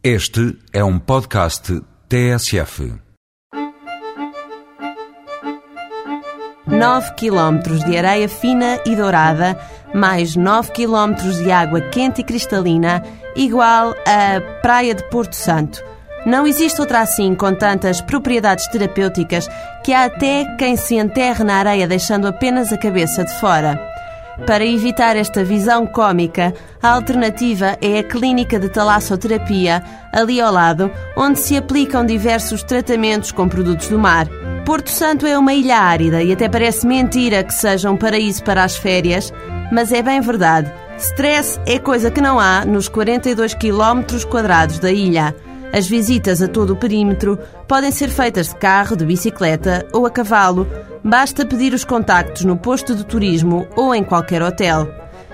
Este é um podcast TSF. 9 km de areia fina e dourada, mais 9 km de água quente e cristalina, igual a Praia de Porto Santo. Não existe outra assim com tantas propriedades terapêuticas que há até quem se enterre na areia deixando apenas a cabeça de fora. Para evitar esta visão cômica, a alternativa é a clínica de talassoterapia, ali ao lado, onde se aplicam diversos tratamentos com produtos do mar. Porto Santo é uma ilha árida e até parece mentira que seja um paraíso para as férias, mas é bem verdade. Stress é coisa que não há nos 42 km quadrados da ilha. As visitas a todo o perímetro podem ser feitas de carro, de bicicleta ou a cavalo. Basta pedir os contactos no posto de turismo ou em qualquer hotel.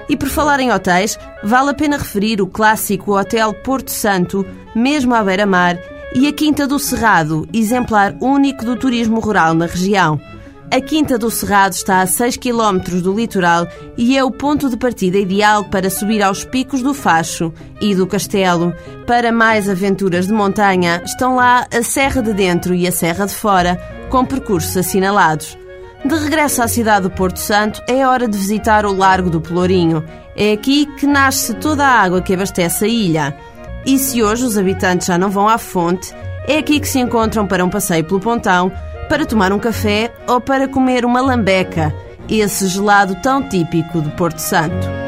E por falar em hotéis, vale a pena referir o clássico Hotel Porto Santo, mesmo à beira-mar, e a Quinta do Cerrado, exemplar único do turismo rural na região. A Quinta do Cerrado está a 6 km do litoral e é o ponto de partida ideal para subir aos picos do Facho e do Castelo. Para mais aventuras de montanha, estão lá a Serra de Dentro e a Serra de Fora, com percursos assinalados. De regresso à cidade do Porto Santo, é hora de visitar o Largo do Pelourinho. É aqui que nasce toda a água que abastece a ilha. E se hoje os habitantes já não vão à fonte, é aqui que se encontram para um passeio pelo Pontão, para tomar um café ou para comer uma lambeca, esse gelado tão típico de Porto Santo.